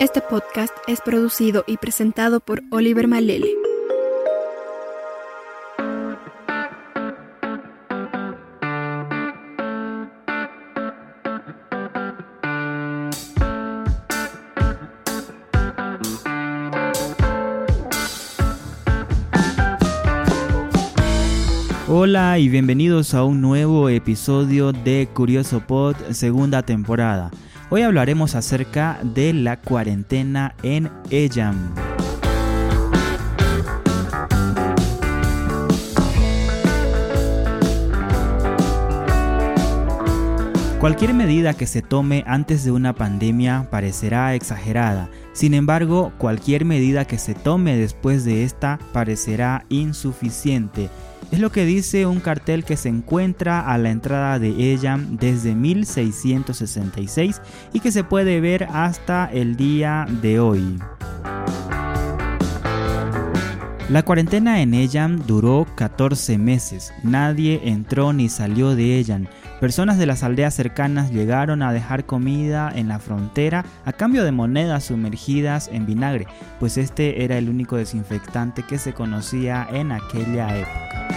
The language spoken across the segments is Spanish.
Este podcast es producido y presentado por Oliver Malele. Hola y bienvenidos a un nuevo episodio de Curioso Pod segunda temporada. Hoy hablaremos acerca de la cuarentena en Eyam. Cualquier medida que se tome antes de una pandemia parecerá exagerada, sin embargo, cualquier medida que se tome después de esta parecerá insuficiente es lo que dice un cartel que se encuentra a la entrada de ella desde 1666 y que se puede ver hasta el día de hoy. La cuarentena en Eyam duró 14 meses. Nadie entró ni salió de Eyam. Personas de las aldeas cercanas llegaron a dejar comida en la frontera a cambio de monedas sumergidas en vinagre, pues este era el único desinfectante que se conocía en aquella época.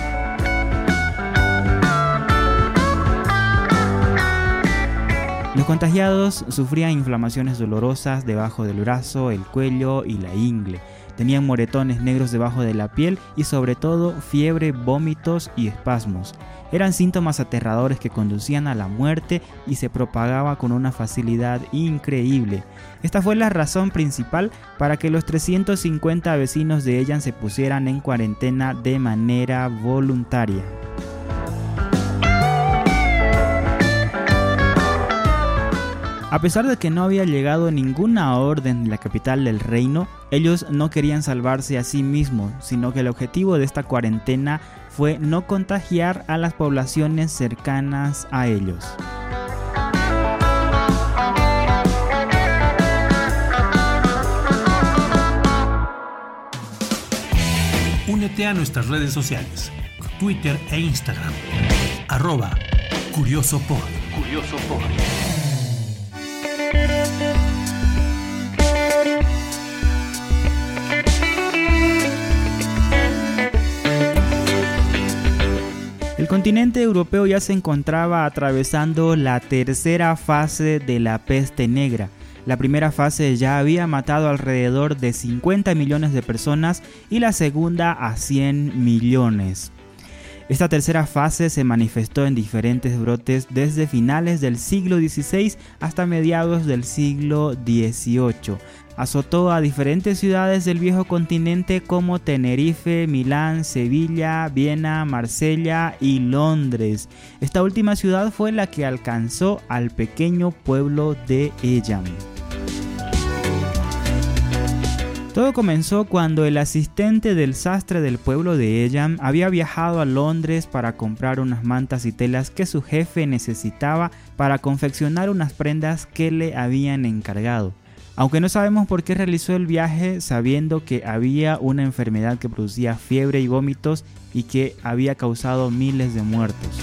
Los contagiados sufrían inflamaciones dolorosas debajo del brazo, el cuello y la ingle. Tenían moretones negros debajo de la piel y sobre todo fiebre, vómitos y espasmos. Eran síntomas aterradores que conducían a la muerte y se propagaba con una facilidad increíble. Esta fue la razón principal para que los 350 vecinos de Ellan se pusieran en cuarentena de manera voluntaria. A pesar de que no había llegado ninguna orden en la capital del reino, ellos no querían salvarse a sí mismos, sino que el objetivo de esta cuarentena fue no contagiar a las poblaciones cercanas a ellos. Únete a nuestras redes sociales, Twitter e Instagram, arroba Curioso El continente europeo ya se encontraba atravesando la tercera fase de la peste negra. La primera fase ya había matado alrededor de 50 millones de personas y la segunda a 100 millones. Esta tercera fase se manifestó en diferentes brotes desde finales del siglo XVI hasta mediados del siglo XVIII. Azotó a diferentes ciudades del viejo continente como Tenerife, Milán, Sevilla, Viena, Marsella y Londres. Esta última ciudad fue la que alcanzó al pequeño pueblo de Eyam. Todo comenzó cuando el asistente del sastre del pueblo de Eyam había viajado a Londres para comprar unas mantas y telas que su jefe necesitaba para confeccionar unas prendas que le habían encargado. Aunque no sabemos por qué realizó el viaje sabiendo que había una enfermedad que producía fiebre y vómitos y que había causado miles de muertos.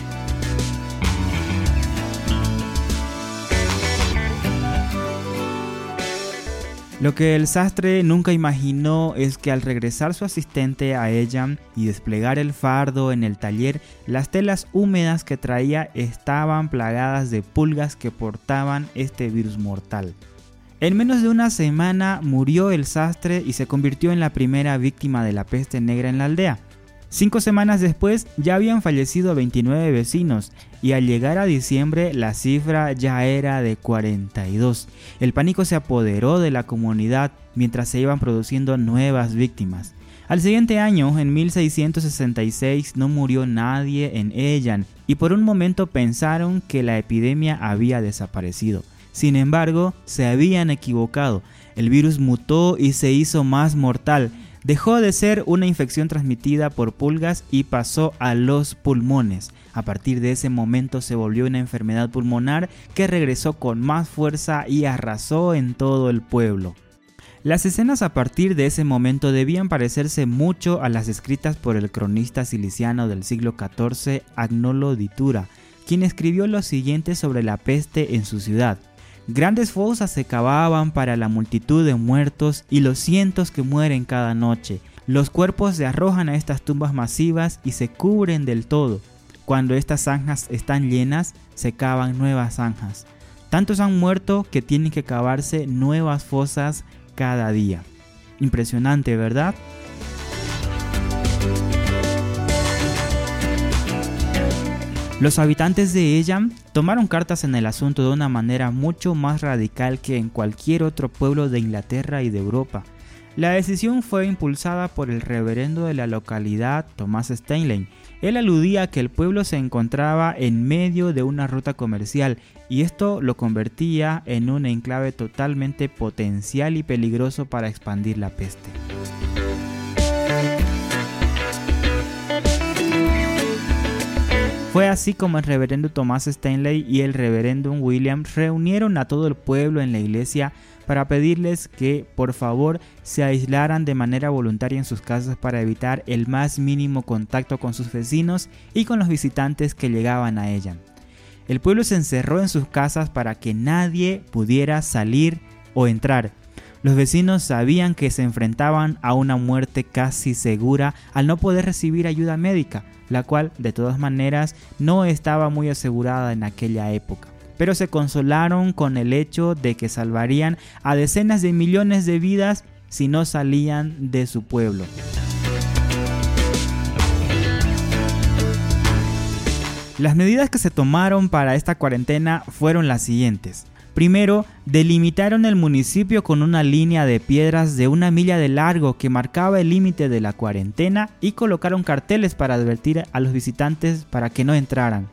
Lo que el sastre nunca imaginó es que al regresar su asistente a ella y desplegar el fardo en el taller, las telas húmedas que traía estaban plagadas de pulgas que portaban este virus mortal. En menos de una semana murió el sastre y se convirtió en la primera víctima de la peste negra en la aldea. Cinco semanas después ya habían fallecido 29 vecinos y al llegar a diciembre la cifra ya era de 42. El pánico se apoderó de la comunidad mientras se iban produciendo nuevas víctimas. Al siguiente año, en 1666, no murió nadie en Ellan y por un momento pensaron que la epidemia había desaparecido. Sin embargo, se habían equivocado. El virus mutó y se hizo más mortal dejó de ser una infección transmitida por pulgas y pasó a los pulmones. A partir de ese momento se volvió una enfermedad pulmonar que regresó con más fuerza y arrasó en todo el pueblo. Las escenas a partir de ese momento debían parecerse mucho a las escritas por el cronista ciliciano del siglo XIV Agnolo Ditura, quien escribió lo siguiente sobre la peste en su ciudad. Grandes fosas se cavaban para la multitud de muertos y los cientos que mueren cada noche. Los cuerpos se arrojan a estas tumbas masivas y se cubren del todo. Cuando estas zanjas están llenas, se cavan nuevas zanjas. Tantos han muerto que tienen que cavarse nuevas fosas cada día. Impresionante, ¿verdad? Los habitantes de ella tomaron cartas en el asunto de una manera mucho más radical que en cualquier otro pueblo de Inglaterra y de Europa. La decisión fue impulsada por el reverendo de la localidad Thomas Stanley. Él aludía a que el pueblo se encontraba en medio de una ruta comercial y esto lo convertía en un enclave totalmente potencial y peligroso para expandir la peste. Fue así como el reverendo Thomas Stanley y el reverendo William reunieron a todo el pueblo en la iglesia para pedirles que por favor se aislaran de manera voluntaria en sus casas para evitar el más mínimo contacto con sus vecinos y con los visitantes que llegaban a ella. El pueblo se encerró en sus casas para que nadie pudiera salir o entrar. Los vecinos sabían que se enfrentaban a una muerte casi segura al no poder recibir ayuda médica, la cual de todas maneras no estaba muy asegurada en aquella época. Pero se consolaron con el hecho de que salvarían a decenas de millones de vidas si no salían de su pueblo. Las medidas que se tomaron para esta cuarentena fueron las siguientes. Primero, delimitaron el municipio con una línea de piedras de una milla de largo que marcaba el límite de la cuarentena y colocaron carteles para advertir a los visitantes para que no entraran.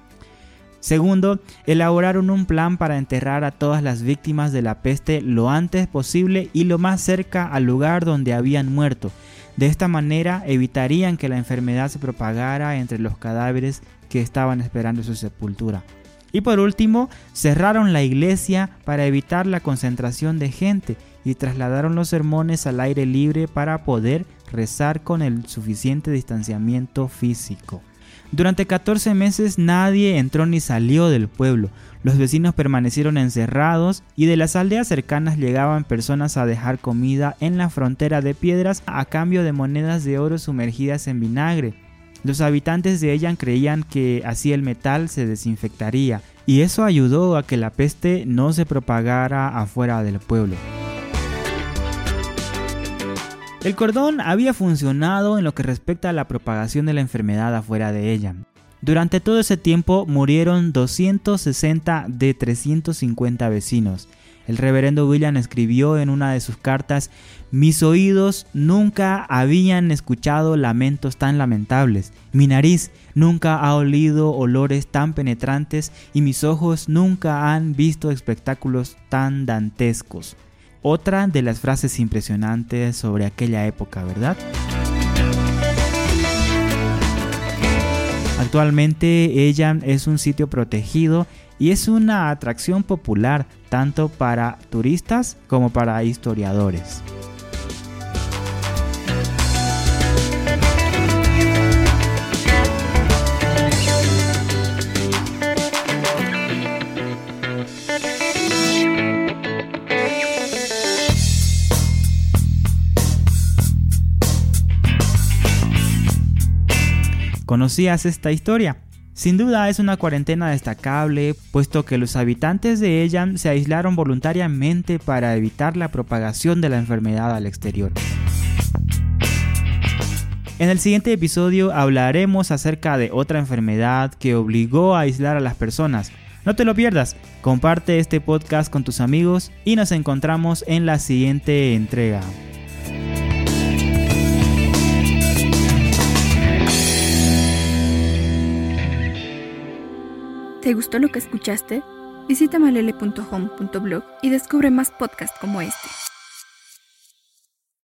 Segundo, elaboraron un plan para enterrar a todas las víctimas de la peste lo antes posible y lo más cerca al lugar donde habían muerto. De esta manera evitarían que la enfermedad se propagara entre los cadáveres que estaban esperando su sepultura. Y por último, cerraron la iglesia para evitar la concentración de gente y trasladaron los sermones al aire libre para poder rezar con el suficiente distanciamiento físico. Durante 14 meses nadie entró ni salió del pueblo. Los vecinos permanecieron encerrados y de las aldeas cercanas llegaban personas a dejar comida en la frontera de piedras a cambio de monedas de oro sumergidas en vinagre. Los habitantes de ella creían que así el metal se desinfectaría y eso ayudó a que la peste no se propagara afuera del pueblo. El cordón había funcionado en lo que respecta a la propagación de la enfermedad afuera de ella. Durante todo ese tiempo murieron 260 de 350 vecinos el reverendo William escribió en una de sus cartas, mis oídos nunca habían escuchado lamentos tan lamentables, mi nariz nunca ha olido olores tan penetrantes y mis ojos nunca han visto espectáculos tan dantescos. Otra de las frases impresionantes sobre aquella época, ¿verdad? Actualmente ella es un sitio protegido y es una atracción popular tanto para turistas como para historiadores. ¿Conocías esta historia? Sin duda es una cuarentena destacable, puesto que los habitantes de ella se aislaron voluntariamente para evitar la propagación de la enfermedad al exterior. En el siguiente episodio hablaremos acerca de otra enfermedad que obligó a aislar a las personas. No te lo pierdas, comparte este podcast con tus amigos y nos encontramos en la siguiente entrega. ¿Te gustó lo que escuchaste? Visita malele.home.blog y descubre más podcasts como este.